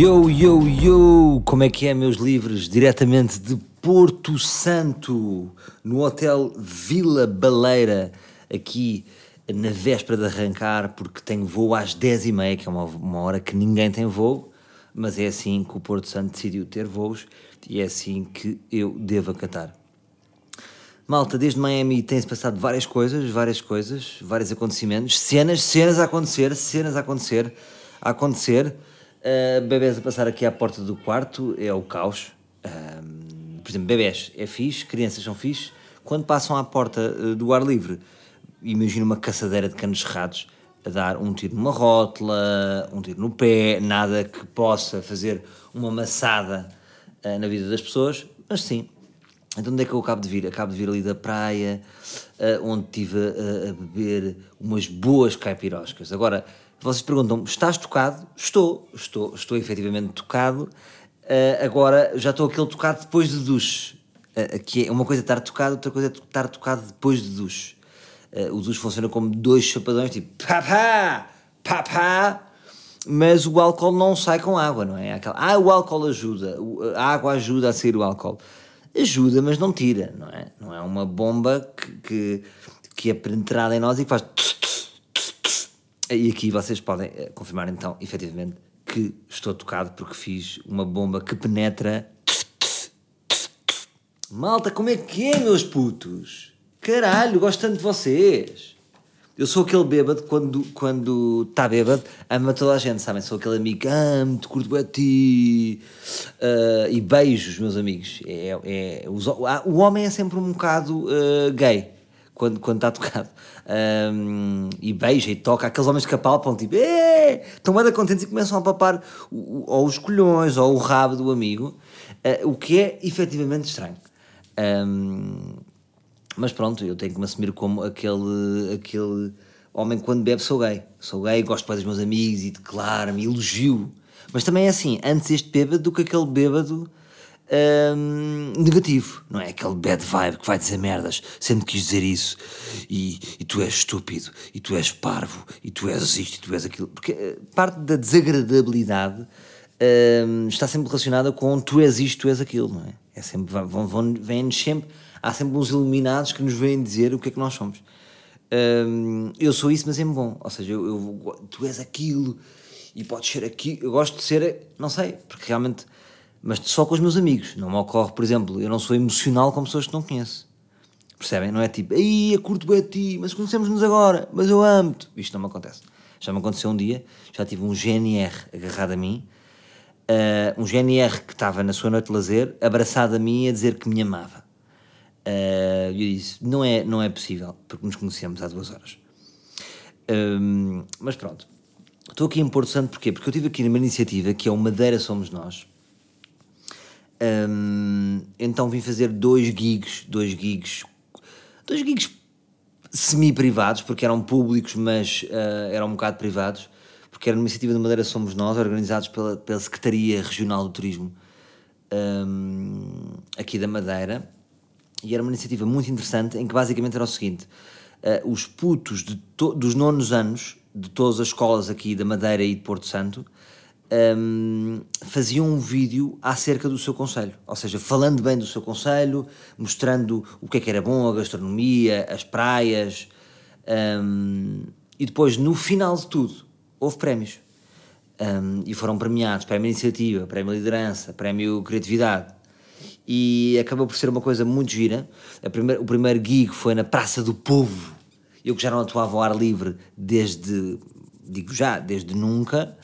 Yo, yo, yo! Como é que é, meus livros? Diretamente de Porto Santo, no Hotel Vila Baleira, aqui na véspera de arrancar, porque tenho voo às 10h30, que é uma, uma hora que ninguém tem voo, mas é assim que o Porto Santo decidiu ter voos e é assim que eu devo acatar. Malta, desde Miami tem-se passado várias coisas, várias coisas, vários acontecimentos, cenas, cenas a acontecer, cenas a acontecer, a acontecer. Uh, bebés a passar aqui à porta do quarto é o caos. Uh, por exemplo, bebés é fixe, crianças são fixe. Quando passam à porta uh, do ar livre, imagina uma caçadeira de canos cerrados a dar um tiro numa rótula, um tiro no pé, nada que possa fazer uma maçada na vida das pessoas, mas sim, então onde é que eu acabo de vir? Acabo de vir ali da praia, onde estive a, a, beber umas boas caipiroscas. Agora, vocês perguntam estás tocado? Estou, estou, estou efetivamente tocado. Uh, agora, já estou aquele tocado depois de duche. Uh, que é uma coisa estar tocado, outra coisa é estar tocado depois de duche. o duche funciona como dois chapadões, tipo papá, papá, mas o álcool não sai com água, não é? Aquela, ah, o álcool ajuda, a água ajuda a sair o álcool ajuda, mas não tira, não é? Não é uma bomba que, que, que é penetrada em nós e que faz. E aqui vocês podem eh, confirmar então, efetivamente, que estou tocado porque fiz uma bomba que penetra. Malta, como é que é, meus putos? Caralho, gosto tanto de vocês. Eu sou aquele bêbado quando está quando tá bêbado, ama toda a gente, sabem? Sou aquele amigo, amo-te, curto a ti. Uh, e beijo os meus amigos. É, é, os, o homem é sempre um bocado uh, gay quando, quando está tocado. Um, e beija e toca. Aqueles homens que apalpam, tipo, estão bem contentes e começam a papar ou os colhões ou o rabo do amigo, uh, o que é efetivamente estranho. Um, mas pronto, eu tenho que me assumir como aquele, aquele homem que quando bebe sou gay. Sou gay, gosto mais dos meus amigos e declaro-me, elogio. Mas também é assim, antes este bêbado do que aquele bêbado negativo, não é? Aquele bad vibe que vai dizer merdas, sempre quis dizer isso, e, e tu és estúpido, e tu és parvo, e tu és isto, e tu és aquilo. Porque eh, parte da desagradabilidade está sempre relacionada com tu és isto, tu és aquilo, não é? É sempre, vão, vão, vêm-nos sempre há sempre uns iluminados que nos vêm dizer o que é que nós somos. Eu sou isso, mas é bom. Ou seja, eu, eu, tu és aquilo e podes ser aquilo. Eu gosto de ser, não sei, porque realmente. Mas só com os meus amigos. Não me ocorre, por exemplo, eu não sou emocional com pessoas que não conheço. Percebem? Não é tipo, aí, curto bem a ti, mas conhecemos-nos agora, mas eu amo-te. Isto não me acontece. Já me aconteceu um dia, já tive um GNR agarrado a mim, uh, um GNR que estava na sua noite de lazer, abraçado a mim a dizer que me amava. Uh, eu disse: não é, não é possível, porque nos conhecemos há duas horas. Um, mas pronto, estou aqui em Porto Santo porquê? Porque eu tive aqui numa iniciativa que é o Madeira Somos Nós. Um, então vim fazer dois gigs, dois gigs, dois gigs semi-privados, porque eram públicos, mas uh, eram um bocado privados, porque era uma iniciativa de Madeira Somos Nós, organizados pela, pela Secretaria Regional do Turismo um, aqui da Madeira. E era uma iniciativa muito interessante em que basicamente era o seguinte: uh, os putos dos nonos anos de todas as escolas aqui da Madeira e de Porto Santo um, faziam um vídeo acerca do seu conselho, ou seja, falando bem do seu conselho, mostrando o que é que era bom, a gastronomia, as praias, um, e depois no final de tudo houve prémios. Um, e foram premiados. Prémio iniciativa, prémio liderança, prémio criatividade. E acabou por ser uma coisa muito gira. O primeiro gig foi na Praça do Povo, eu que já não atuava ao ar livre desde, digo já, desde nunca,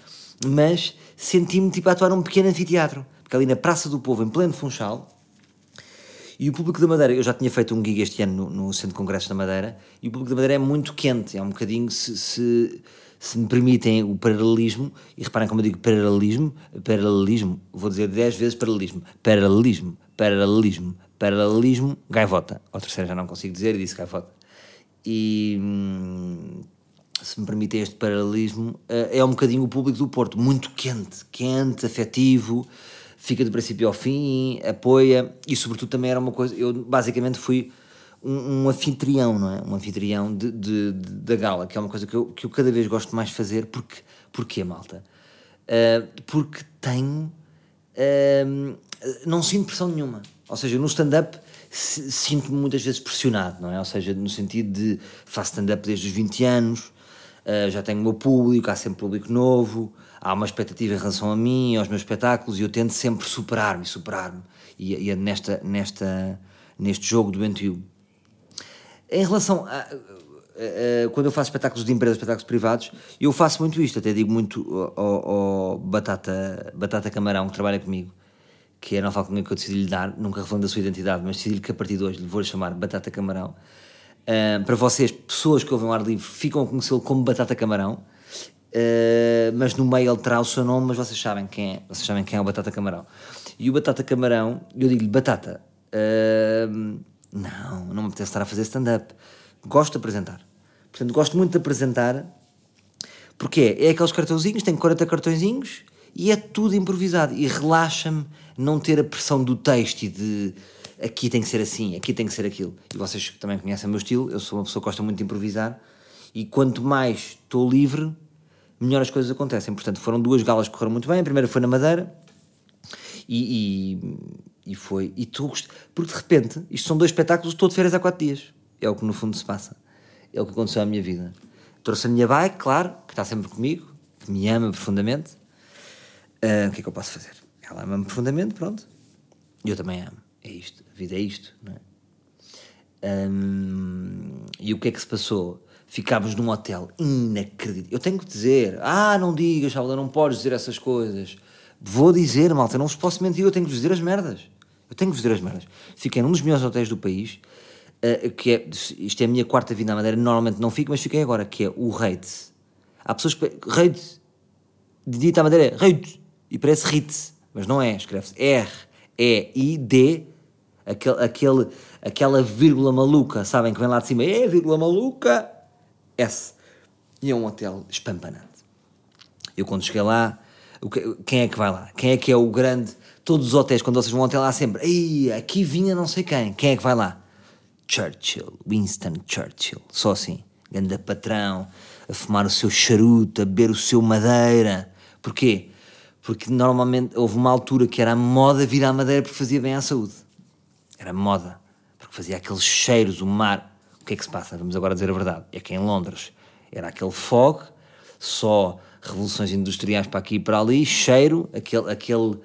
mas senti-me tipo a atuar num pequeno anfiteatro, porque ali na Praça do Povo, em pleno Funchal, e o público da Madeira, eu já tinha feito um gig este ano no, no Centro de Congressos da Madeira, e o público da Madeira é muito quente, é um bocadinho, se, se se me permitem o paralelismo, e reparem como eu digo paralelismo, paralelismo, vou dizer 10 vezes paralelismo, paralelismo, paralelismo, paralelismo, gaivota. Ou terceira já não consigo dizer e disse gaivota. E hum, se me permitem este paralelismo, eh, é um bocadinho o público do Porto, muito quente, quente, afetivo, fica do princípio ao fim, apoia, e sobretudo também era uma coisa, eu basicamente fui um, um, anfitrião, não é? Um anfitrião de, de, de, da gala, que é uma coisa que eu, que eu cada vez gosto mais fazer, porque, porque malta? Uh, porque tenho. Uh, não sinto pressão nenhuma. Ou seja, no stand-up sinto-me muitas vezes pressionado, não é? Ou seja, no sentido de faço stand-up desde os 20 anos, uh, já tenho o meu público, há sempre público novo, há uma expectativa em relação a mim, aos meus espetáculos, e eu tento sempre superar-me, superar-me. E, e é nesta, nesta, neste jogo do doentio. Em relação a, quando eu faço espetáculos de empresas, espetáculos privados, eu faço muito isto, até digo muito ao, ao Batata, Batata Camarão, que trabalha comigo, que é a nova alcunha que eu decidi lhe dar, nunca revelando a sua identidade, mas decidi que a partir de hoje lhe vou chamar Batata Camarão. Uh, para vocês, pessoas que ouvem o ar livre, ficam a conhecê-lo como Batata Camarão, uh, mas no meio ele terá o seu nome, mas vocês sabem quem é, vocês sabem quem é o Batata Camarão. E o Batata Camarão, eu digo-lhe, Batata, não, não me apetece estar a fazer stand-up gosto de apresentar. Portanto, gosto muito de apresentar, porque é, é aqueles cartãozinhos, tem 40 cartõezinhos e é tudo improvisado. E relaxa-me não ter a pressão do texto e de aqui tem que ser assim, aqui tem que ser aquilo. E vocês também conhecem o meu estilo, eu sou uma pessoa que gosta muito de improvisar e quanto mais estou livre, melhor as coisas acontecem. Portanto, foram duas galas que correram muito bem. A primeira foi na Madeira e, e, e foi. E tu, porque de repente, isto são dois espetáculos, estou de férias há quatro dias. É o que no fundo se passa. É o que aconteceu à minha vida. Trouxe a minha bike, claro, que está sempre comigo, que me ama profundamente. Uh, o que é que eu posso fazer? Ela ama-me profundamente, pronto. E eu também amo. É isto. A vida é isto, não é? Um, e o que é que se passou? Ficámos num hotel inacreditável. Eu tenho que dizer, ah, não digas, Salvador, não podes dizer essas coisas. Vou dizer, malta, não vos posso mentir, eu tenho que vos dizer as merdas. Eu tenho que vos dizer as merdas. Fiquei num dos melhores hotéis do país, uh, que é, isto é a minha quarta vinda à Madeira, normalmente não fico, mas fiquei agora, que é o Reitz. Há pessoas que. Reitz. De dita à Madeira é Reitz. E parece Ritz, mas não é, escreve-se R-E-I-D, aquele, aquele, aquela vírgula maluca, sabem que vem lá de cima, é vírgula maluca, S. E é um hotel espampanante. Eu quando cheguei lá, quem é que vai lá? Quem é que é o grande. Todos os hotéis, quando vocês vão hotel, há sempre. Ei, aqui vinha não sei quem. Quem é que vai lá? Churchill, Winston Churchill, só assim, ganda patrão, a fumar o seu charuto, a beber o seu madeira. Porquê? Porque normalmente houve uma altura que era a moda vir à madeira porque fazia bem à saúde. Era moda, porque fazia aqueles cheiros, o mar. O que é que se passa? Vamos agora dizer a verdade. É que em Londres era aquele fog, só revoluções industriais para aqui e para ali, cheiro, aquele, aquele,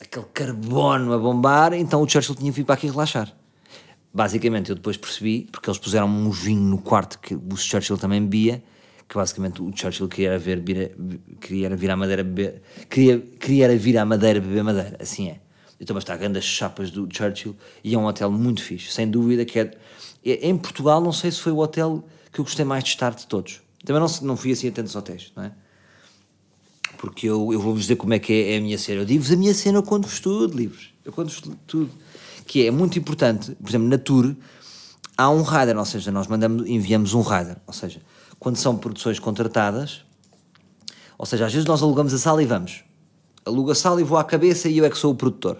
aquele carbono a bombar, então o Churchill tinha vindo para aqui relaxar basicamente eu depois percebi, porque eles puseram um vinho no quarto que o Churchill também bebia, que basicamente o Churchill queria ver, queria vir à madeira beber, queria, queria vir à madeira beber madeira, assim é. Então, mas está grandes chapas do Churchill e é um hotel muito fixe, sem dúvida que é, é, Em Portugal, não sei se foi o hotel que eu gostei mais de estar de todos. Também não, não fui assim a tantos hotéis, não é? Porque eu, eu vou-vos dizer como é que é, é a minha cena. Eu digo-vos a minha cena, eu conto-vos tudo, livros. Eu conto-vos tudo que é muito importante, por exemplo, na tour, há um rider, ou seja, nós mandamos, enviamos um rider, ou seja, quando são produções contratadas, ou seja, às vezes nós alugamos a sala e vamos, aluga a sala e vou à cabeça e eu é que sou o produtor.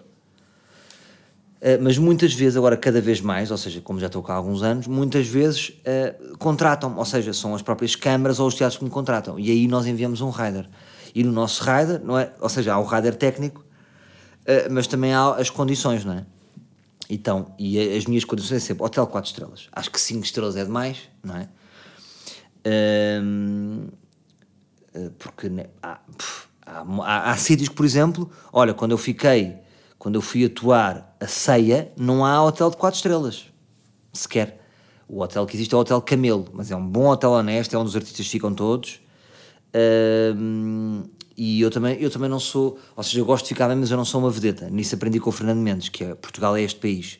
Uh, mas muitas vezes, agora cada vez mais, ou seja, como já estou cá há alguns anos, muitas vezes uh, contratam, ou seja, são as próprias câmaras ou os teatros que me contratam, e aí nós enviamos um rider. E no nosso rider, não é? ou seja, há o rider técnico, uh, mas também há as condições, não é? Então, e as minhas condições é sempre hotel 4 estrelas. Acho que 5 estrelas é demais, não é? Porque né, há, há, há, há, sítios que, por exemplo, olha, quando eu fiquei, quando eu fui atuar a ceia, não há hotel de 4 estrelas, sequer. O hotel que existe é o Hotel Camelo, mas é um bom hotel honesto, é onde os artistas ficam todos. E eu também, eu também não sou, ou seja, eu gosto de ficar bem, mas eu não sou uma vedeta. Nisso aprendi com o Fernando Mendes, que é Portugal é este país.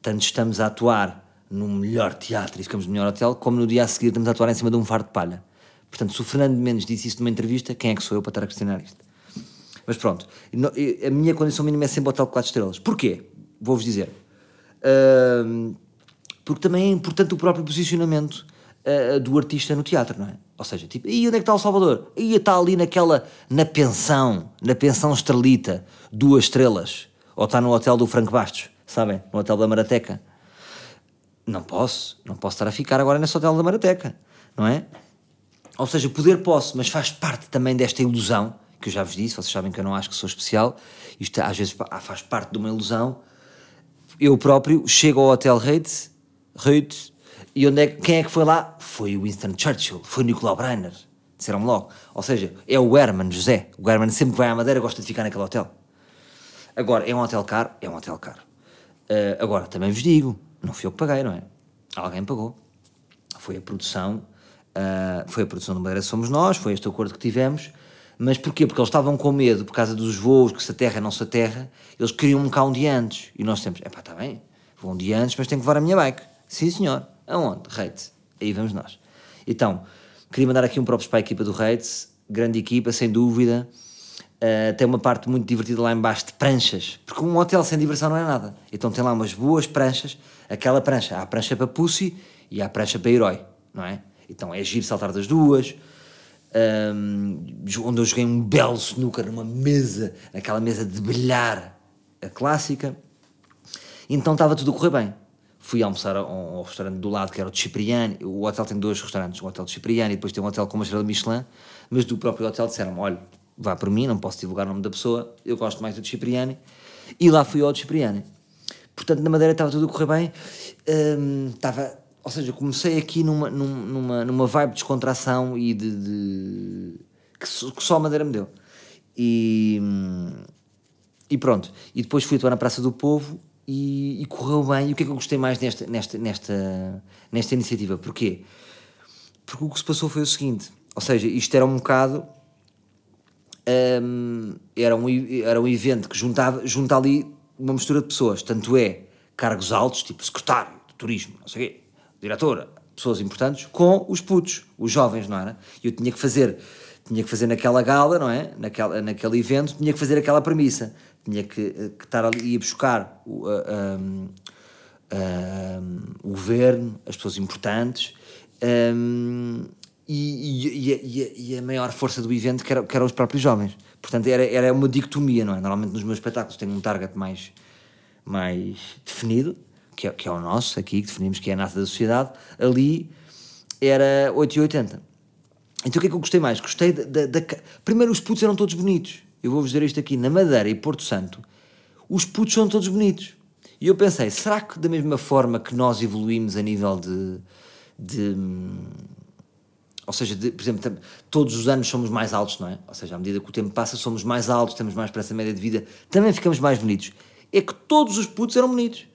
Tanto estamos a atuar no melhor teatro e ficamos no melhor hotel, como no dia a seguir estamos a atuar em cima de um fardo de palha. Portanto, se o Fernando Mendes disse isso numa entrevista, quem é que sou eu para estar a questionar isto? Mas pronto, a minha condição mínima é sempre hotel de 4 estrelas. Porquê? Vou-vos dizer. Uh, porque também é importante o próprio posicionamento uh, do artista no teatro, não é? Ou seja, tipo, e onde é que está o Salvador? E está ali naquela, na pensão, na pensão estrelita, duas estrelas. Ou está no hotel do Franco Bastos, sabem? No hotel da Marateca. Não posso, não posso estar a ficar agora nesse hotel da Marateca, não é? Ou seja, poder posso, mas faz parte também desta ilusão que eu já vos disse, vocês sabem que eu não acho que sou especial, isto às vezes faz parte de uma ilusão. Eu próprio chego ao Hotel Reitz, Reitz e onde é, quem é que foi lá? Foi o Winston Churchill, foi o Nicolau Breiner, disseram-me logo. Ou seja, é o Herman José. O Herman sempre que vai à Madeira gosta de ficar naquele hotel. Agora, é um hotel caro? É um hotel caro. Uh, agora, também vos digo, não fui eu que paguei, não é? Alguém pagou. Foi a produção, uh, foi a produção do Madeira Somos Nós, foi este acordo que tivemos. Mas porquê? Porque eles estavam com medo por causa dos voos, que se aterra não se aterra, eles queriam um cá um dia antes. E nós temos, é pá, está bem, vou um dia antes, mas tenho que levar a minha bike. Sim, senhor. Aonde? Reitz. Aí vamos nós. Então, queria mandar aqui um próprio para a equipa do Reitz, grande equipa, sem dúvida. Uh, tem uma parte muito divertida lá embaixo de pranchas, porque um hotel sem diversão não é nada. Então tem lá umas boas pranchas, aquela prancha, há a prancha para Pussy e há a prancha para Herói, não é? Então é giro saltar das duas, um, onde eu joguei um belo snooker numa mesa, naquela mesa de bilhar, a clássica. Então estava tudo a correr bem fui almoçar ao, ao, restaurante do lado, que era o de Cipriani. O hotel tem dois restaurantes, o hotel de Cipriani e depois tem um hotel com uma estrela Michelin, mas do próprio hotel disseram olha, vá por mim, não posso divulgar o nome da pessoa, eu gosto mais do de Cipriani. E lá fui ao de Cipriani. Portanto, na Madeira estava tudo a correr bem. Hum, estava, ou seja, comecei aqui numa, numa, numa vibe de descontração e de... de que, só a Madeira me deu. E, hum, e pronto. E depois fui atuar na Praça do Povo e, e, correu bem. E o que é que eu gostei mais nesta, nesta, nesta, nesta iniciativa? Porquê? Porque o que se passou foi o seguinte: ou seja, isto era um bocado. Um, era, um, era um evento que juntava, junta ali uma mistura de pessoas, tanto é cargos altos, tipo secretário de turismo, não sei o quê, diretora, pessoas importantes, com os putos, os jovens, não era? E eu tinha que fazer, tinha que fazer naquela gala, não é? Naquela, naquele evento, tinha que fazer aquela premissa tinha que, eh, que estar ali, ia buscar o, um, o governo, as pessoas importantes, um, e, e, e, e, a maior força do evento que, era, eram os próprios jovens. Portanto, era, era uma dicotomia, não é? Normalmente nos meus espetáculos tenho um target mais, mais definido, que é, que é o nosso aqui, que definimos que é a nata da sociedade. Ali era 8 e 80. Então o que é que eu gostei mais? Gostei da. da. Primeiro, os putos eram todos bonitos eu vou-vos dizer isto aqui, na Madeira e Porto Santo, os putos são todos bonitos. E eu pensei, será que da mesma forma que nós evoluímos a nível de. de ou seja, de, por exemplo, todos os anos somos mais altos, não é? Ou seja, à medida que o tempo passa, somos mais altos, temos mais pressa média de vida, também ficamos mais bonitos. É que todos os putos eram bonitos.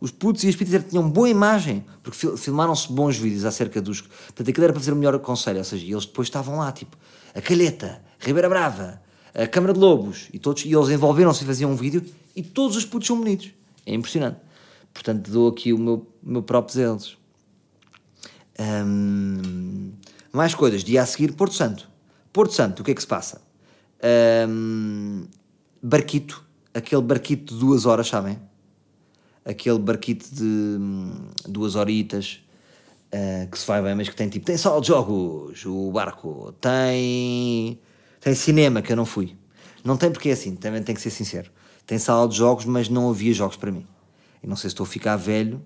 Os putos e as pitas tinham boa imagem, porque filmaram-se bons vídeos acerca dos. Portanto, aquilo era para fazer o melhor conselho, ou seja, eles depois estavam lá, tipo, a Calheta, Ribeira Brava, a Câmara de Lobos, e, todos, e eles envolveram-se e faziam um vídeo, e todos os putos são bonitos. É impressionante. Portanto, dou aqui o meu, meu próprio deles. Um, mais coisas. Dia a seguir, Porto Santo. Porto Santo, o que é que se passa? Um, barquito. Aquele barquito de duas horas, sabem? Aquele barquito de hum, duas horitas uh, que se vai bem, mas que tem tipo. Tem só de jogos, o barco. Tem tem cinema que eu não fui. Não tem porque é assim, também tem que ser sincero. Tem sala de jogos, mas não havia jogos para mim. E não sei se estou a ficar velho.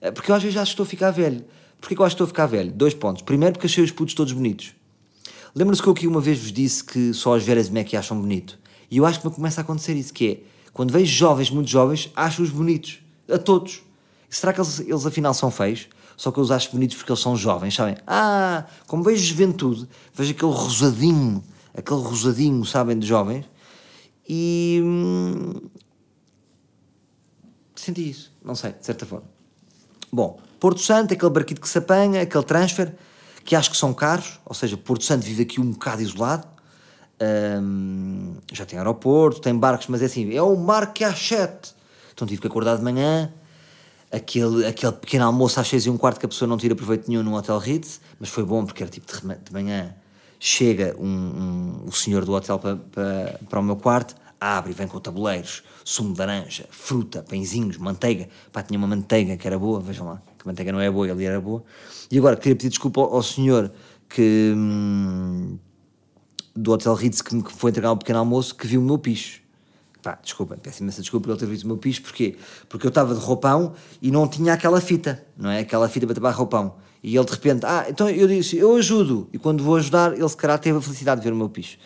Eh, porque eu às vezes acho que estou a ficar velho. Porquê que eu acho que estou a ficar velho? Dois pontos. Primeiro, porque achei os putos todos bonitos. Lembra-se que eu aqui uma vez vos disse que só as velhas me é que acham bonito? E eu acho que me começa a acontecer isso, que é, quando vejo jovens, muito jovens, acho-os bonitos. A todos. Será que eles, eles afinal são feios? Só que eu os acho bonitos porque eles são jovens, sabem? Ah, como vejo juventude, vejo aquele rosadinho, aquele rosadinho, sabem, de jovens, e hum, senti isso, não sei, de certa forma. Bom, Porto Santo, aquele barquito que se apanha, aquele transfer, que acho que são caros, ou seja, Porto Santo vive aqui um bocado isolado, hum, já tem aeroporto, tem barcos, mas é assim, é um mar que há sete. Então tive que acordar de manhã, aquele, aquele pequeno almoço às seis e um quarto que a pessoa não tira proveito nenhum no Hotel Ritz, mas foi bom porque era tipo de, de manhã chega um, um, o senhor do hotel para, para, para o meu quarto, abre e vem com tabuleiros, sumo de laranja, fruta, pãezinhos, manteiga. Pá, tinha uma manteiga que era boa, vejam lá, que manteiga não é boa, ali era boa. E agora queria pedir desculpa ao, ao senhor que hum, do Hotel Ritz que me foi entregar um pequeno almoço que viu o meu picho. Pá, desculpa, peço imensa desculpa por ele ter visto o meu picho, porquê? Porque eu estava de roupão e não tinha aquela fita, não é? Aquela fita para tapar roupão. E ele de repente, ah, então eu disse, eu ajudo. E quando vou ajudar, ele se calhar teve a felicidade de ver o meu picho.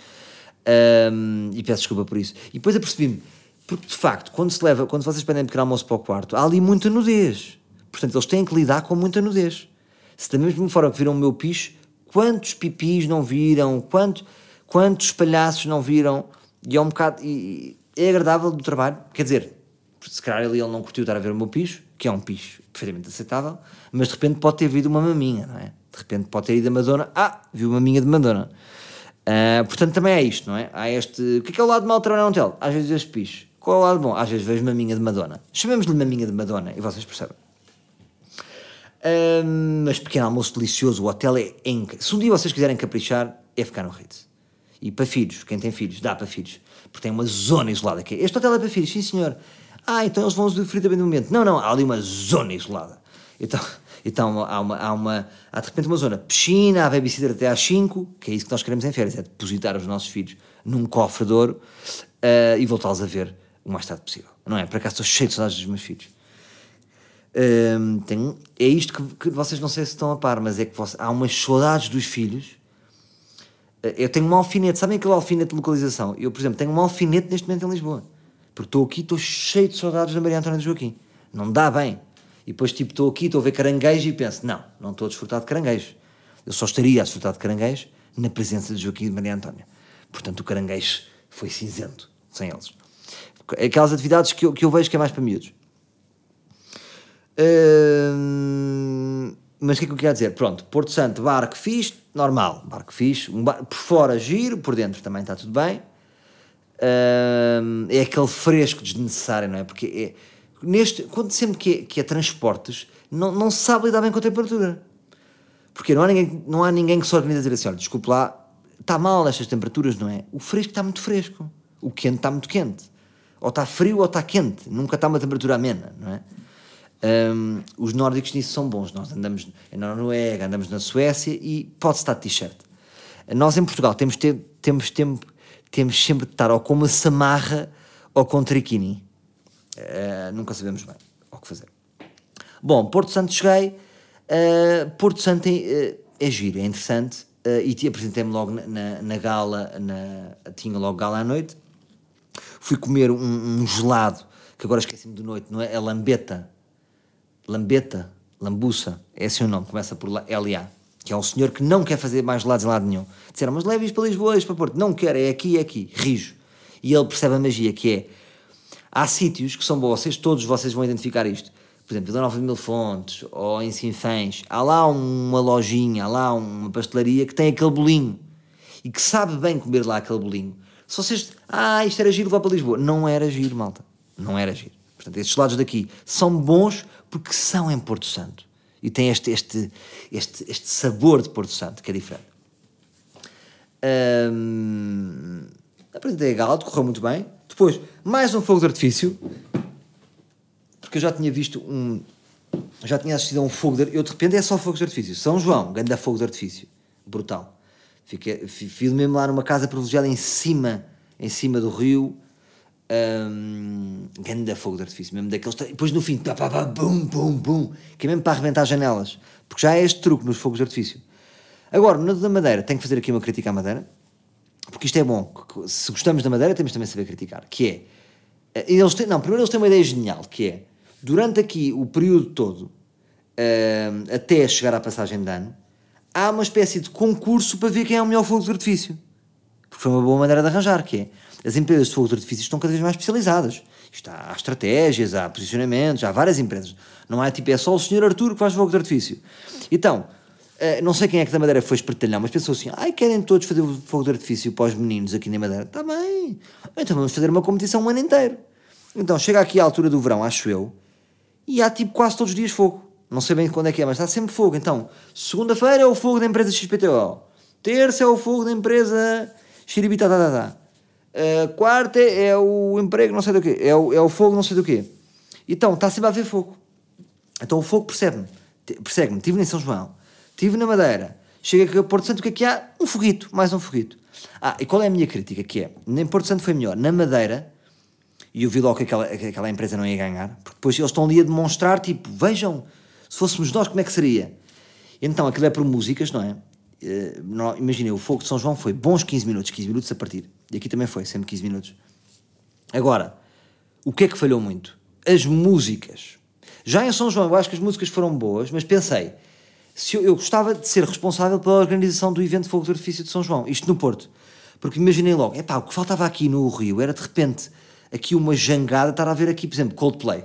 Um, e peço desculpa por isso. E depois apercebi-me, porque de facto, quando se leva, quando vocês pedem pequeno almoço para o quarto, há ali muita nudez. Portanto, eles têm que lidar com muita nudez. Se da mesma forma que viram o meu picho, quantos pipis não viram, quanto, quantos palhaços não viram, e é um bocado. E, é agradável do trabalho, quer dizer, se calhar ele, não curtiu estar a ver o meu picho, que é um picho perfeitamente aceitável, mas de repente pode ter havido uma maminha, não é? De repente pode ter ido a Madonna, ah, viu uma maminha de Madonna. Uh, portanto, também é isto, não é? Há este. O que é, que é o lado mau de trabalhar num hotel? Às vezes este picho. Qual é o lado bom? Às vezes vejo maminha de Madonna. Chamemos-lhe maminha de Madonna e vocês percebem. Uh, mas pequeno almoço delicioso, o hotel é incrível. Se um dia vocês quiserem caprichar, é ficar no Ritz. E para filhos, quem tem filhos, dá para filhos. Porque tem uma zona isolada aqui. Este hotel é para filhos, sim senhor. Ah, então eles vão usufruir também do momento. Não, não, há ali uma zona isolada. Então, então há, uma, há, uma, há de repente uma zona piscina, há babysitter até às 5, que é isso que nós queremos em férias, é depositar os nossos filhos num cofre de ouro uh, e voltá-los a ver o mais tarde possível. Não é? Por acaso estou cheio de saudades dos meus filhos. Uh, tenho, é isto que, que, vocês não sei se estão a par, mas é que vocês, há umas saudades dos filhos. Uh, eu tenho um alfinete, sabem aquele alfinete de localização? Eu, por exemplo, tenho um alfinete neste momento em Lisboa. Porque estou aqui, estou cheio de saudades da Maria Antônia de Joaquim. Não dá bem. E depois, tipo, estou aqui, estou a ver caranguejo e penso: não, não estou a desfrutar de caranguejo. Eu só estaria a desfrutar de caranguejo na presença de Joaquim e de Maria Antónia. Portanto, o caranguejo foi cinzento, sem eles. Aquelas atividades que eu, que eu vejo que é mais para miúdos. Hum, mas o que é que eu queria dizer? Pronto, Porto Santo, barco fixe, normal, barco fixe, um bar, por fora giro, por dentro também está tudo bem. É aquele fresco desnecessário, não é? Porque é, neste, quando sempre que é, que é transportes, não, não se sabe lidar bem com a temperatura. Porque não há ninguém, não há ninguém que se organize a dizer assim: olha, desculpe lá, está mal estas temperaturas, não é? O fresco está muito fresco, o quente está muito quente. Ou está frio ou está quente, nunca está uma temperatura amena, não é? Um, os nórdicos nisso são bons. Nós andamos na Noruega, andamos na Suécia e pode estar de t-shirt. Nós em Portugal temos, ter, temos, tempo, temos sempre de estar ou com uma samarra ou com triquini. Uh, nunca sabemos bem o que fazer. Bom, Porto Santo cheguei. Uh, Porto Santo é, é giro, é interessante. Uh, e apresentei-me logo na, na, na, gala, na, tinha logo gala à noite. Fui comer um, um gelado, que agora esqueci-me de noite, não é? É lambeta. Lambeta, lambuça, é esse o nome, começa por L.A. Que é um senhor que não quer fazer mais gelados em lado nenhum. Disseram, mas leve isto para Lisboa, isto para Porto. Não quer, é aqui, é aqui. Rijo. E ele percebe a magia, que é Há sítios que são vocês, todos vocês vão identificar isto. Por exemplo, Vila Nova Mil Fontes ou em Sinfãs, há lá uma lojinha, há lá uma pastelaria que tem aquele bolinho e que sabe bem comer lá aquele bolinho. Se vocês, ah, isto era giro, vá para Lisboa. Não era giro, malta. Não era giro. Portanto, estes lados daqui são bons porque são em Porto Santo e têm este, este, este, este sabor de Porto Santo que é diferente. Hum, apresentei a gala, correu muito bem. Depois, mais um fogo de artifício, porque eu já tinha visto um. Já tinha assistido a um fogo de Eu de repente é só fogo de artifício. São João, grande fogo de artifício. Brutal. Fiquei, fui mesmo lá numa casa privilegiada em cima, em cima do rio. Um, grande fogo de artifício, mesmo daqueles. Depois no fim, pá, pá, pá, bum, bum, bum, que é mesmo para arrebentar janelas, porque já é este truque nos fogos de artifício. Agora, no da Madeira, tenho que fazer aqui uma crítica à Madeira porque isto é bom, se gostamos da Madeira temos também saber criticar, que é, eh, eles têm, não, primeiro eles têm uma ideia genial, que é, durante aqui o período todo, uh, até chegar à passagem de ano, há uma espécie de concurso para ver quem é o melhor fogo de artifício. Porque foi uma boa maneira de arranjar, que é, as empresas de fogo de artifício estão cada vez mais especializadas. Isto há, há estratégias, há posicionamentos, há várias empresas. Não é tipo, é só o senhor Arturo que faz fogo de artifício. Então, Uh, não sei quem é que da Madeira foi espertalhão, mas pensou assim: ai, querem todos fazer fogo de artifício para os meninos aqui na Madeira? Está bem, então vamos fazer uma competição um ano inteiro. Então chega aqui à altura do verão, acho eu, e há tipo quase todos os dias fogo. Não sei bem quando é que é, mas está sempre fogo. Então, segunda-feira é o fogo da empresa XPTO, terça é o fogo da empresa Xiribita, tá, tá, tá. Uh, quarta é o emprego não sei do quê, é o, é o fogo não sei do quê. Então, está sempre a haver fogo. Então o fogo percebe-me, persegue-me. Estive em São João Estive na Madeira. Chega aqui a Porto Santo, o que é que há? Um foguito, mais um foguito. Ah, e qual é a minha crítica? Que é, nem Porto Santo foi melhor. Na Madeira, e eu vi logo que aquela, que aquela empresa não ia ganhar, porque depois eles estão ali a demonstrar, tipo, vejam, se fôssemos nós, como é que seria? Então, aquilo é por músicas, não é? Uh, o fogo de São João foi bons 15 minutos, 15 minutos a partir. E aqui também foi, sempre 15 minutos. Agora, o que é que falhou muito? As músicas. Já em São João eu acho que as músicas foram boas, mas pensei, se eu, eu gostava de ser responsável pela organização do evento fogo de artifício de São João, isto no Porto. Porque imaginei logo, epá, o que faltava aqui no Rio era de repente aqui uma jangada, estar a ver aqui, por exemplo, Coldplay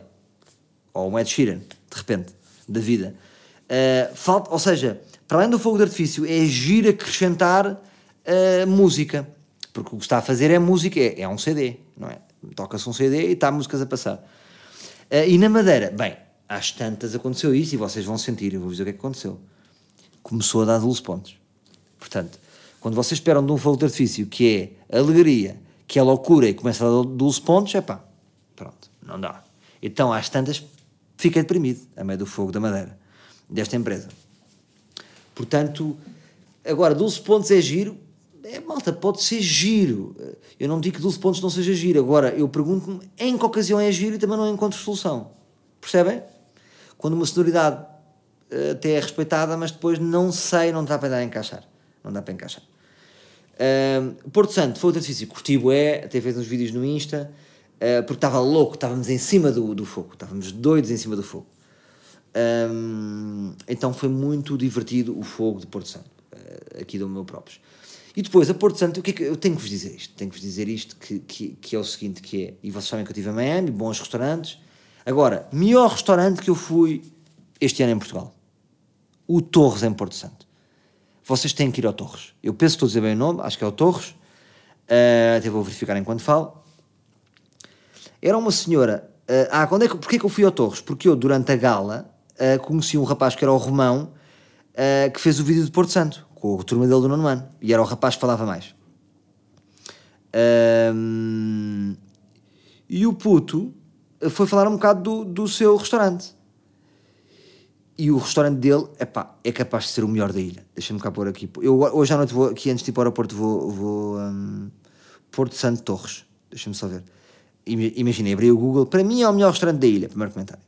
ou um Ed Sheeran, de repente, da vida. Uh, falta, ou seja, para além do fogo de artifício, é agir acrescentar uh, música. Porque o que está a fazer é música, é, é um CD, não é? Toca-se um CD e está músicas a passar. Uh, e na Madeira, bem, às tantas aconteceu isso e vocês vão sentir, eu vou dizer o que é que aconteceu. Começou a dar 12 pontos. Portanto, quando vocês esperam de um fogo de artifício que é alegria, que é loucura e começa a dar 12 pontos, é pá, pronto, não dá. Então, às tantas, fica deprimido a meio do fogo da madeira desta empresa. Portanto, agora 12 pontos é giro, é malta, pode ser giro. Eu não digo que 12 pontos não seja giro, agora eu pergunto-me em que ocasião é giro e também não encontro solução. Percebem? Quando uma sonoridade eh, até é respeitada, mas depois não sei, não dá para dar a encaixar. Não dá para encaixar. Porto Santo foi outro exercício, curti bué, até fez uns vídeos no Insta, uh, porque estava louco, estávamos em cima do, do fogo, estávamos doidos em cima do fogo. Um, então foi muito divertido o fogo de Porto Santo, uh, aqui do meu próprio. E depois, a Porto Santo, o que é que eu tenho que vos dizer isto? Tenho que vos dizer isto, que, que, que é o seguinte, que é, e vocês sabem que eu estive em Miami, bons restaurantes. Agora, melhor restaurante que eu fui este ano em Portugal. O Torres em Porto Santo. Vocês têm que ir ao Torres. Eu penso que estou a dizer bem o nome, acho que é o Torres. Uh, até vou verificar enquanto falo. Era uma senhora. Uh, ah, quando é que, porquê que eu fui ao Torres? Porque eu, durante a gala, uh, conheci um rapaz que era o Romão, uh, que fez o vídeo de Porto Santo, com o turma dele do nono ano, e era o rapaz que falava mais. Um, e o puto foi falar um bocado do, do seu restaurante. E o restaurante dele, epá, é capaz de ser o melhor da ilha. Deixa-me cá pôr aqui. Eu hoje à noite vou, aqui antes de ir para o aeroporto, vou, vou um, Porto Santo Torres. Deixa-me só ver. Imaginei, abri o Google. Para mim é o melhor restaurante da ilha. Primeiro comentário.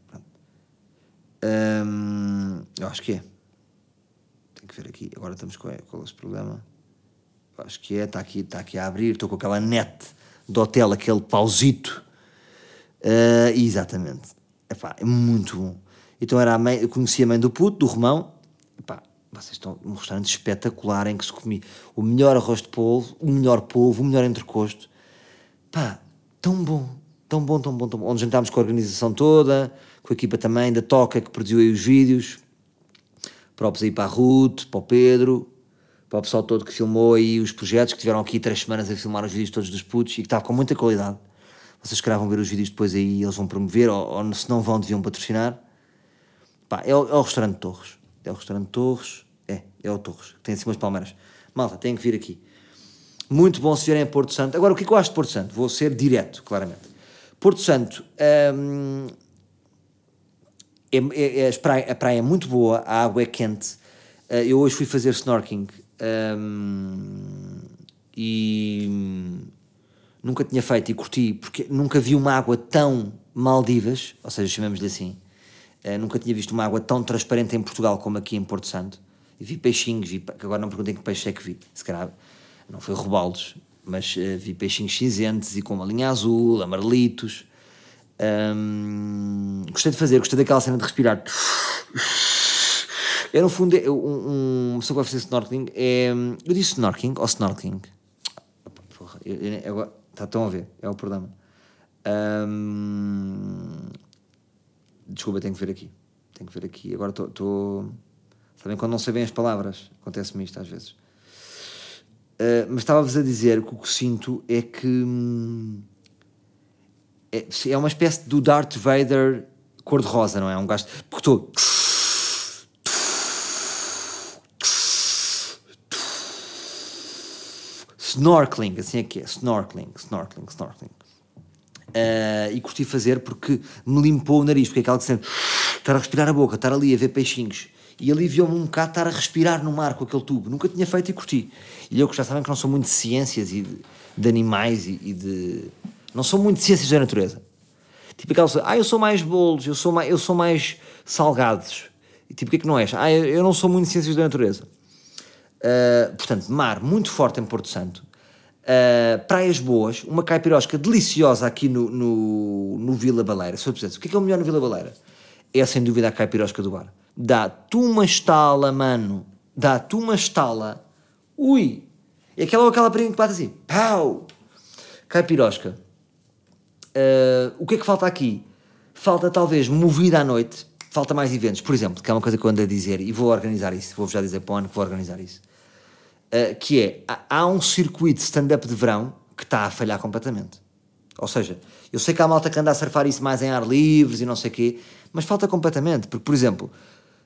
Hum, eu acho que é. Tenho que ver aqui. Agora estamos com, com esse problema. Eu acho que é. Está aqui, está aqui a abrir. Estou com aquela net do hotel, aquele pausito. Uh, exatamente. Epá, é muito bom. Então era a mãe, eu conheci a mãe do puto, do Romão. Epá, vocês estão num restaurante espetacular em que se comia o melhor arroz de polvo, o melhor polvo, o melhor entrecosto. Pá, tão bom, tão bom, tão bom, tão bom. Onde jantámos com a organização toda com a equipa também da Toca que produziu aí os vídeos. Próprios aí para a Ruth, para o Pedro, para o pessoal todo que filmou aí os projetos, que tiveram aqui três semanas a filmar os vídeos todos dos putos e que estava com muita qualidade. Vocês que vão ver os vídeos depois aí, eles vão promover, ou, ou se não vão, deviam patrocinar. Pá, é o, é o restaurante Torres. É o restaurante Torres. É, é o Torres, que tem assim umas palmeiras. Malta, tem que vir aqui. Muito bom se virem a Porto Santo. Agora, o que é que eu acho de Porto Santo? Vou ser direto, claramente. Porto Santo, hum, é, é, é, a, praia, a praia é muito boa, a água é quente. Uh, eu hoje fui fazer snorkeling um, e nunca tinha feito e curti, porque nunca vi uma água tão Maldivas, ou seja, chamamos-lhe assim. Uh, nunca tinha visto uma água tão transparente em Portugal como aqui em Porto Santo. E vi peixinhos, vi, agora não perguntem que peixe é que vi, se calhar não foi robaldos, mas uh, vi peixinhos cinzentos e com uma linha azul, amarelitos. Um, gostei de fazer, gostei daquela cena de respirar. É no fundo, é, um, uma pessoa que vai fazer snorkeling é. Eu disse snorkeling ou snorkeling? Porra, eu, eu, eu, tá, estão a ver, é o problema. Um, desculpa, tenho que ver aqui. Tenho que ver aqui. Agora estou. Sabem quando não sei bem as palavras? Acontece-me isto às vezes. Uh, mas estava-vos a dizer que o que sinto é que. Hum, é, é uma espécie do Darth Vader cor-de-rosa, não é? Um gajo. Porque estou. Snorkeling, assim é que é. Snorkeling, snorkeling, snorkeling. Uh, e curti fazer porque me limpou o nariz, porque é aquela que sempre estar a respirar a boca, estar ali a ver peixinhos. E aliviou-me um bocado estar a respirar no mar com aquele tubo. Nunca tinha feito e curti. E eu que já sabem que não sou muito de ciências e de, de animais e, e de não são muito ciências da natureza. Tipo aquela pessoa, ah, eu sou mais bolos, eu sou mais, eu sou mais salgados. E tipo, o que é que não és? Ah, eu não sou muito ciências da natureza. Uh, portanto, mar muito forte em Porto Santo. Uh, praias boas, uma caipirosca deliciosa aqui no, no, no Vila Baleira. Se eu preciso, o que é, que é o melhor no Vila Baleira? É sem dúvida a caipirosca do bar. Dá-te uma estala, mano. Dá-te uma estala. Ui! E aquela aquela prima que bate assim. Pau! Caipirosca. Uh, o que é que falta aqui? Falta talvez movida à noite, falta mais eventos, por exemplo, que é uma coisa que eu ando a dizer e vou organizar isso, vou-vos já dizer para o ano que vou organizar isso. Uh, que é, há um circuito stand-up de verão que está a falhar completamente. Ou seja, eu sei que há malta que anda a surfar isso mais em ar livres e não sei o quê, mas falta completamente, porque, por exemplo,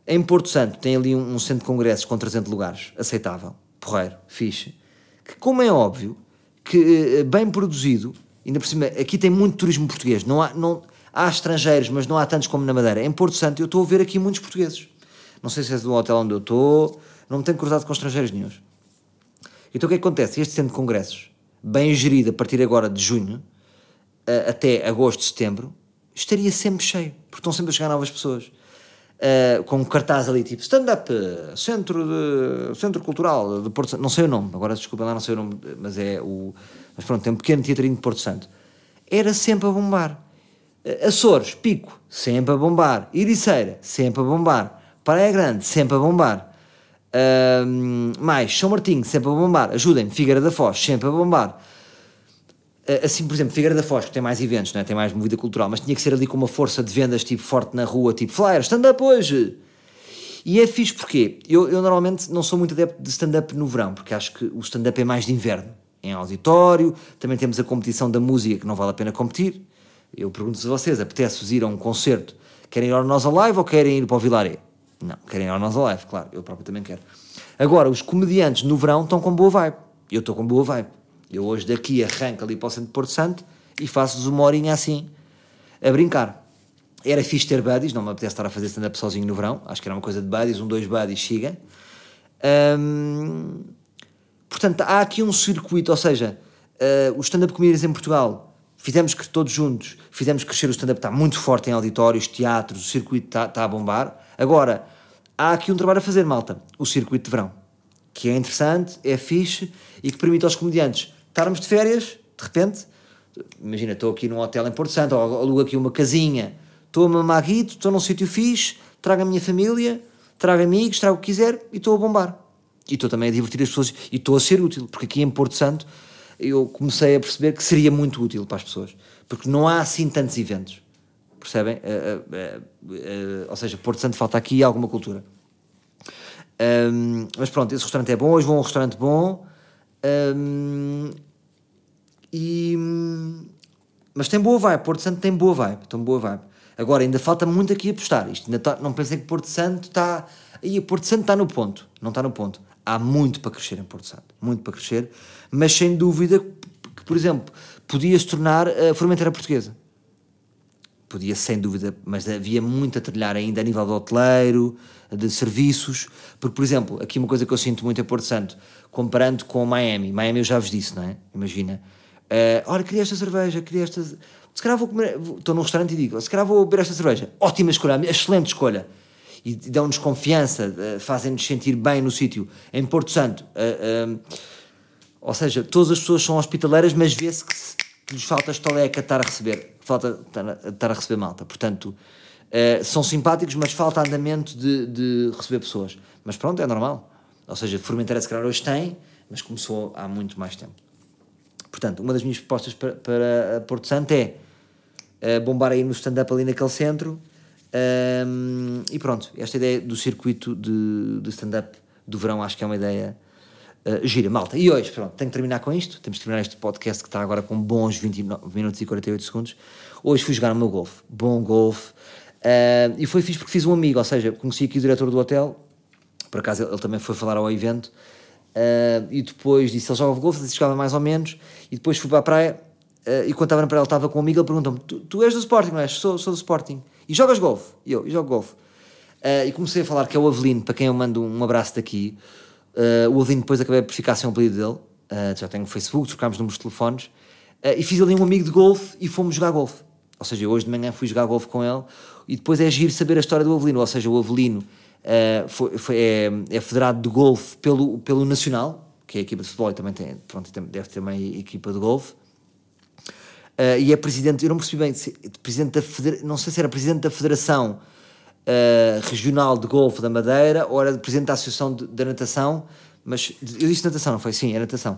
em Porto Santo tem ali um, um centro de congressos com 300 lugares, aceitável, porreiro, fixe, que como é óbvio, que eh, bem produzido, ainda por cima, aqui tem muito turismo português, não há, não, há estrangeiros, mas não há tantos como na Madeira. Em Porto Santo eu estou a ver aqui muitos portugueses. Não sei se é do hotel onde eu estou, não me tenho cruzado com estrangeiros nenhums. Então o que, é que acontece? Este centro de congressos, bem gerido a partir agora de junho, até agosto, setembro, estaria sempre cheio, porque estão sempre a chegar novas pessoas. Uh, com um cartaz ali tipo stand-up, centro, centro cultural de Porto Santo, não sei o nome, agora desculpem lá, não sei o nome, mas é o. Mas pronto, tem um pequeno teatrinho de Porto Santo. Era sempre a bombar. Uh, Açores, Pico, sempre a bombar. Iriceira, sempre a bombar. Praia Grande, sempre a bombar. Uh, mais, São Martinho, sempre a bombar. Ajudem-me, Figueira da Foz, sempre a bombar. Eh, assim, por exemplo, Figueira da Foz, que tem mais eventos, não é? tem mais movida cultural, mas tinha que ser ali com uma força de vendas tipo forte na rua, tipo flyer, stand-up hoje. E é fixe porque eu, eu normalmente não sou muito adepto de stand-up no verão, porque acho que o stand-up é mais de inverno, em auditório, também temos a competição da música que não vale a pena competir. Eu pergunto-vos a vocês, apetece-vos ir a um concerto, querem ir ao Nós Alive ou querem ir para o Vilaré? Não, querem ir ao Nós Alive, claro, eu próprio também quero. Agora, os comediantes no verão estão com boa vibe, eu estou com boa vibe. Eu hoje daqui arranco ali para o centro de Porto Santo e faço-vos uma horinha assim, a brincar. Era fixe ter buddies, não me apetece estar a fazer stand-up sozinho no verão, acho que era uma coisa de buddies, um, dois buddies, chega. Hum, portanto, há aqui um circuito, ou seja, uh, o stand-up comedians em Portugal, fizemos que todos juntos, fizemos crescer o stand-up, está muito forte em auditórios, teatros, o circuito está, está a bombar. Agora, há aqui um trabalho a fazer, malta, o circuito de verão, que é interessante, é fixe e que permite aos comediantes estarmos de férias, de repente, imagina, estou aqui num hotel em Porto Santo, ou alugo aqui uma casinha, estou a mamar guito, estou num sítio fixe, trago a minha família, trago amigos, trago o que quiser e estou a bombar. E estou também a divertir as pessoas e estou a ser útil, porque aqui em Porto Santo eu comecei a perceber que seria muito útil para as pessoas, porque não há assim tantos eventos, percebem? Uh, uh, uh, ou seja, Porto Santo falta aqui alguma cultura. Um, mas pronto, esse restaurante é bom, hoje vou a um restaurante bom. Um, e, mas tem boa vibe, Porto Santo tem boa vibe, tem boa vibe. Agora, ainda falta muito aqui apostar. Isto ainda tá, não pensei que Porto Santo está. Aí, Porto Santo está no ponto. Não está no ponto. Há muito para crescer em Porto Santo. Muito para crescer. Mas sem dúvida que, por exemplo, podia se tornar a Formenteira Portuguesa. Podia, sem dúvida, mas havia muito a trilhar ainda a nível de hoteleiro, de serviços. Porque, por exemplo, aqui uma coisa que eu sinto muito em Porto Santo, comparando com Miami. Miami eu já vos disse, não é? Imagina Uh, olha, queria esta cerveja, queria esta. Se calhar vou comer. Estou num restaurante e digo, se calhar vou beber esta cerveja. Ótima escolha, excelente escolha. E dão-nos confiança, uh, fazem-nos sentir bem no sítio. Em Porto Santo, uh, ou seja, todas as pessoas são hospitaleiras, mas vê-se que, que, lhes falta estaleca estar a receber, falta estar a receber malta. Portanto, são simpáticos, mas falta andamento de, de, receber pessoas. Mas pronto, é normal. Ou seja, Formentera se calhar hoje tem, mas começou há muito mais tempo. Portanto, uma das minhas propostas para, para Porto Santo é bombar aí no stand-up ali naquele centro. Um, e pronto, esta ideia do circuito de, de stand-up do verão acho que é uma ideia uh, gira. Malta, e hoje, pronto, tenho que terminar com isto. Temos que terminar este podcast que está agora com bons 29 minutos e 48 segundos. Hoje fui jogar o meu golfe, bom golfe. Uh, e foi fixe porque fiz um amigo, ou seja, conheci aqui o diretor do hotel, por acaso ele, ele também foi falar ao evento. Uh, e depois disse: ele joga golfe, disse jogava mais ou menos. E depois fui para a praia. Uh, e quando estava na praia, ele estava com um amigo. Ele perguntou-me: tu, tu, és do Sporting, não és? Sou, sou do Sporting. E jogas golfe? E eu: e jogo golfe. Uh, e comecei a falar que é o Avelino, para quem eu mando um abraço daqui. o Avelino, depois acabei por ficar sem o apelido dele. já tenho o Facebook, trocámos números de telefones. e fiz ali um amigo de golfe e fomos jogar golfe. Ou seja, hoje de manhã fui jogar golfe com ele. E depois é giro saber a história do Avelino. Ou seja, o Avelino Uh, foi, foi, é, é, federado de golfe pelo, pelo Nacional, que é a equipa de futebol e também tem, pronto, deve ter uma equipa de golfe. Uh, e é presidente, eu não percebi bem, presidente da federa, não sei se era presidente da Federação uh, Regional de Golfe da Madeira ou era presidente da Associação da Natação, mas eu disse natação, não foi? Sim, é natação.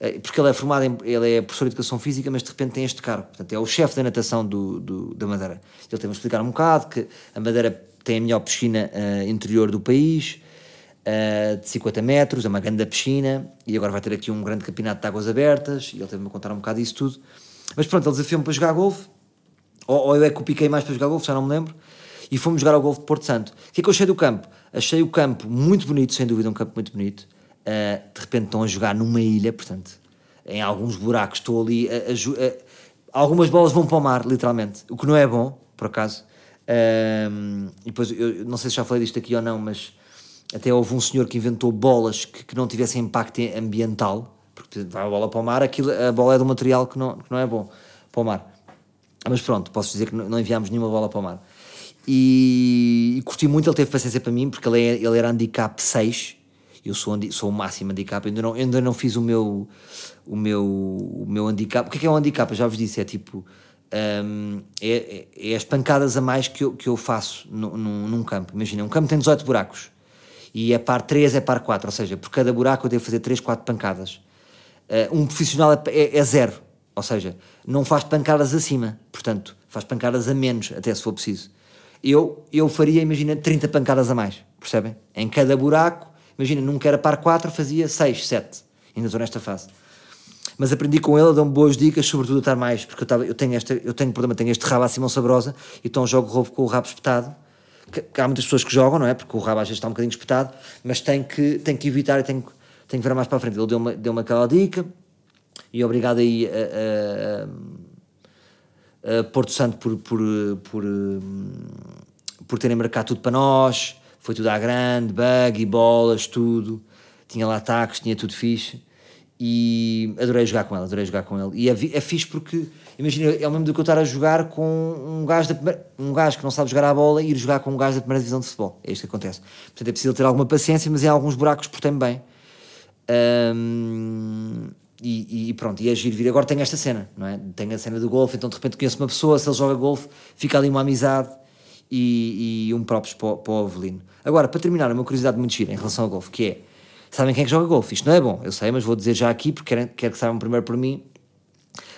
Uh, porque ele é formado, em, ele é professor de Educação Física, mas de repente tem este cargo. Portanto, é o chefe da natação do, do, da Madeira. Ele teve a explicar um bocado que a Madeira tem a melhor piscina interior do país, de 50 metros, é uma grande piscina, e agora vai ter aqui um grande campeonato de águas abertas, e ele teve-me a contar um bocado disso tudo. Mas pronto, ele desafiou-me para jogar golfe, ou, ou, eu é que o piquei mais para jogar golfe, já não me lembro, e fomos jogar ao golfe de Porto Santo. O que é que eu achei do campo? Achei o campo muito bonito, sem dúvida, um campo muito bonito. Uh, de repente estão a jogar numa ilha, portanto, em alguns buracos, estou ali a, a, a, algumas bolas vão para o mar, literalmente, o que não é bom, por acaso. Uh, e depois, eu não sei se já falei disto aqui ou não, mas até houve um senhor que inventou bolas que, que não tivessem impacto ambiental porque vai a bola para o mar, aquilo, a bola é de um material que não, que não é bom para o mar. Mas pronto, posso dizer que não enviámos nenhuma bola para o mar. E, e curti muito, ele teve paciência para mim, porque ele, é, ele era handicap 6, eu sou, sou o máximo handicap, ainda não, ainda não fiz o meu, o meu, o meu handicap. O que é, que é um handicap? Eu já vos disse, é tipo. Um, é, é, é, as pancadas a mais que eu, que eu faço no, no, num campo. Imagina, um campo tem 18 buracos e é par 3, é par 4, ou seja, por cada buraco eu devo fazer 3, 4 pancadas. Uh, um profissional é, é, é, zero, ou seja, não faz pancadas acima, portanto, faz pancadas a menos, até se for preciso. Eu, eu faria, imagina, 30 pancadas a mais, percebem? Em cada buraco, imagina, nunca era par 4, fazia 6, 7, ainda estou nesta fase. Mas aprendi com ele, dão boas dicas, sobretudo a estar mais, porque eu, tava, eu, tenho, esta, eu tenho problema, tenho este rabo acima sabrosa, então jogo roubo com o rabo espetado, há muitas pessoas que jogam, não é? Porque o rabo às vezes está um bocadinho espetado, mas tem que, tem que evitar e tem que tenho que ver mais para a frente. Ele deu-me deu aquela dica e obrigado aí a, a, a, Porto Santo por, por, por, por terem marcado tudo para nós. Foi tudo à grande, buggy, bolas, tudo. Tinha lá ataques, tinha tudo fixe. E adorei jogar com ele, adorei jogar com ele. E é, é fixe porque, imagina, é o mesmo do que eu estar a jogar com um gajo, da primeira, um gajo que não sabe jogar a bola e ir jogar com um gajo da primeira divisão de futebol. É isto que acontece. Portanto, é preciso ter alguma paciência, mas em alguns buracos portei-me bem. Um, e, e, pronto, e é giro vir. Agora tenho esta cena, não é? Tenho a cena do golfe, então de repente conheço uma pessoa, se ele joga golfe, fica ali uma amizade e, e um próprio para, para o Avelino. Agora, para terminar, uma curiosidade muito gira em relação ao golfe, que é, sabem quem é que joga golfe? Isto não é bom, eu sei, mas vou dizer já aqui, porque quero, quero que saibam primeiro por mim,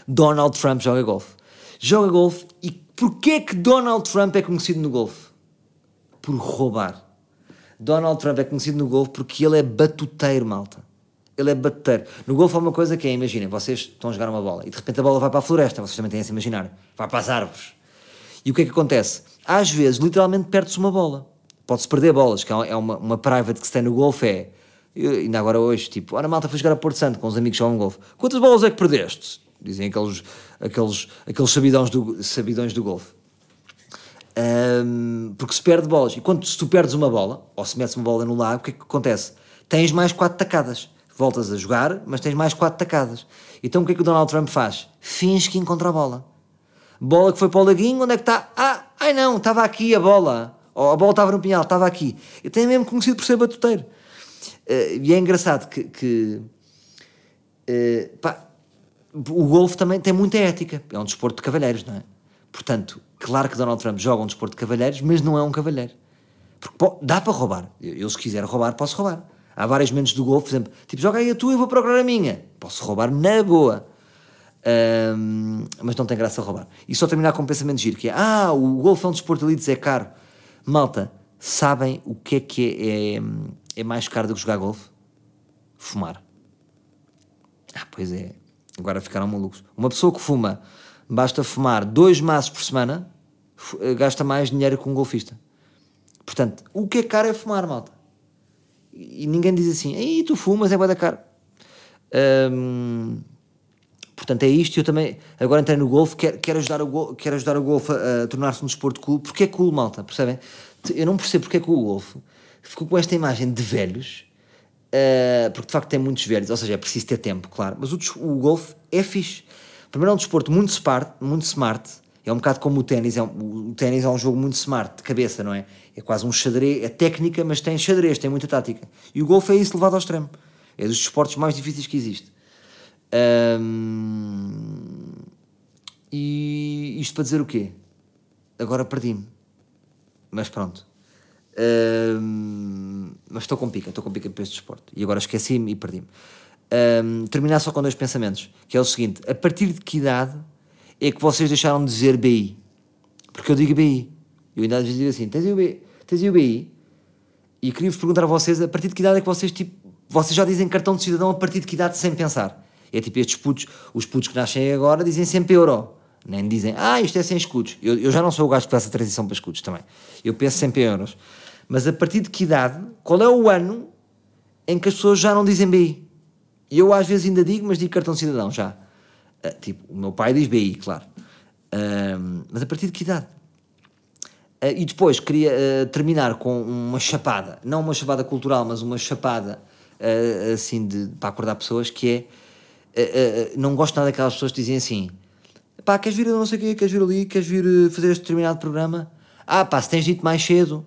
Donald Trump joga golfe. Joga golfe e porquê que Donald Trump é conhecido no golfe? Por roubar. Donald Trump é conhecido no golfe porque ele é batuteiro, malta. Ele é batuteiro. No golfe há uma coisa que é, imaginem, vocês estão a jogar uma bola e de repente a bola vai para a floresta, vocês também têm a se imaginar, vai para as árvores. E o que é que acontece? Às vezes, literalmente, perde-se uma bola. Pode-se perder bolas, que é uma, uma private que se tem no golfe, é... Eu, ainda agora hoje, tipo, ora malta, foi jogar a Porto Santo com os amigos jogam golfe. Quantas bolas é que perdeste? Dizem aqueles, aqueles, aqueles sabidões do, sabidões do golfe. Um, porque se perde bolas. E quando se tu perdes uma bola, ou se metes uma bola no lago, o que é que acontece? Tens mais quatro tacadas. Voltas a jogar, mas tens mais quatro tacadas. Então o que é que o Donald Trump faz? Finge que encontra a bola. Bola que foi para o laguinho, onde é que está? Ah, ai não, estava aqui a bola. Ou a bola estava no pinhal, estava aqui. Eu tenho mesmo conhecido por ser batuteiro. Uh, e é engraçado que, que uh, pá, o golfe também tem muita ética. É um desporto de cavalheiros, não é? Portanto, claro que Donald Trump joga um desporto de cavalheiros, mas não é um cavalheiro. Porque pô, dá para roubar. Eu, se quiser roubar, posso roubar. Há vários momentos do golfe, por exemplo, tipo, joga aí a tua e vou procurar a minha. Posso roubar na boa. Um, mas não tem graça roubar. E só terminar com um pensamento giro, que é, ah, o golfe é um desporto de elites, é caro. Malta, sabem o que é que é, é, é mais caro do que jogar golfe? Fumar. Ah, pois é. Agora ficaram malucos. Uma pessoa que fuma basta fumar dois maços por semana, gasta mais dinheiro que um golfista. Portanto, o que é caro é fumar, malta. E ninguém diz assim, aí tu fumas, é bué da caro. Portanto, é isto. Eu também, agora entrei no golfe, quero, quero, ajudar o golfe, quero ajudar o golfe a, a tornar-se um desporto cool. Porque é cool, malta, percebem? Eu não percebo porque é que o golfe ficou com esta imagem de velhos, uh, porque de facto tem muitos velhos, ou seja, é preciso ter tempo, claro. Mas o, o golfe é fixe. Primeiro é um desporto muito smart, muito smart É um bocado como o ténis. É um, o ténis é um jogo muito smart, de cabeça, não é? É quase um xadrez. É técnica, mas tem xadrez, tem muita tática. E o golfe é isso levado ao extremo. É dos esportes mais difíceis que existe. E isto para dizer o quê? Agora perdi-me. Mas pronto. Mas estou com pica, estou com pica para este desporto. E agora esqueci-me e perdi-me. Hum, terminar só com dois pensamentos, que é o seguinte, a partir de que idade é que vocês deixaram de dizer BI? Porque eu digo BI. Eu ainda às vezes digo assim, tens o BI? Tens o BI? E queria-vos perguntar a vocês, a partir de que idade é que vocês, tipo, vocês já dizem cartão de cidadão a partir de que idade sem pensar? É tipo estes putos, os putos que nascem agora dizem sempre euro. Nem dizem, ah, isto é sem escudos. Eu, eu já não sou o gajo que faz a transição para escudos também. Eu penso sempre em euros. Mas a partir de que idade, qual é o ano em que as pessoas já não dizem BI? E eu às vezes ainda digo, mas digo cartão de cidadão já. Uh, tipo, o meu pai diz BI, claro. Uh, mas a partir de que idade? Uh, e depois queria terminar com uma chapada, não uma chapada cultural, mas uma chapada assim de, para acordar pessoas, que é não gosto nada daquelas pessoas que dizem assim pá, queres vir a não sei o quê, queres vir ali, queres vir fazer este determinado programa? Ah, pá, se tens dito mais cedo.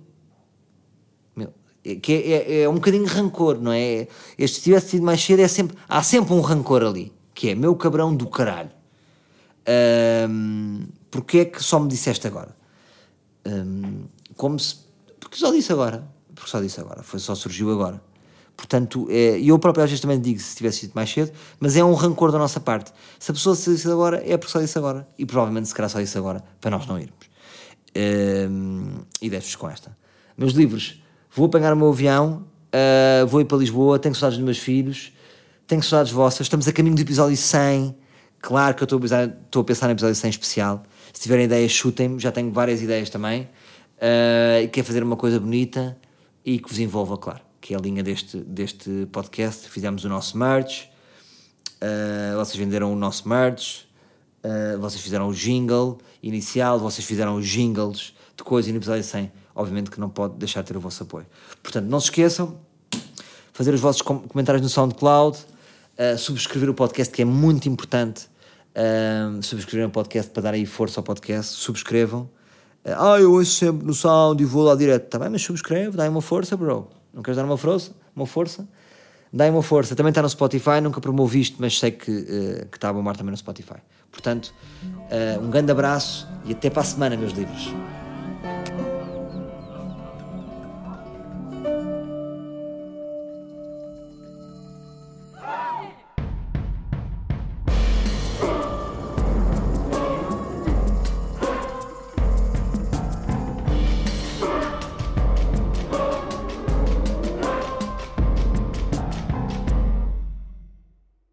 Meu, que é, é, é um bocadinho rancor, não é? Este, se tivesse sido mais cedo, é sempre, há sempre um rancor ali, que é meu cabrão do caralho. Um, porque é que só me disseste agora? Um, como se. Porque só disse agora. Porque só disse agora. Foi, só surgiu agora. Portanto, é, eu próprio às vezes também digo se tivesse sido mais cedo, mas é um rancor da nossa parte. Se a pessoa se disse agora, é porque só disse agora. E provavelmente se calhar só disse agora, para nós não irmos. Um, e deixo-vos com esta. Meus livros, vou apanhar o meu avião, uh, vou ir para Lisboa, tenho saudades dos meus filhos, tenho saudades vossas, estamos a caminho do episódio 100. Claro que eu estou a, estou a pensar no episódio 100 especial. Se tiverem ideias, chutem-me, já tenho várias ideias também. Uh, quer fazer uma coisa bonita e que vos envolva, claro que é a linha deste, deste podcast. Fizemos o nosso merch, uh, vocês venderam o nosso merch, uh, vocês fizeram o jingle inicial, vocês fizeram os jingles de coisa e no episódio 100, obviamente que não pode deixar de ter o vosso apoio. Portanto, não se esqueçam, fazer os vossos comentários no SoundCloud, subscrever o podcast, que é muito importante. Uh, subscrever o podcast para dar aí força ao podcast, subscrevam. Uh, ah, eu ouço sempre no sound e vou lá direto. Tá bem, mas subscreve, dá uma força, bro. Não queres dar uma força? Uma força? Dá uma força. Também está no Spotify, nunca promovi isto, mas sei que, uh, que está a bombar também no Spotify. Portanto, uh, um grande abraço e até para a semana, meus livros.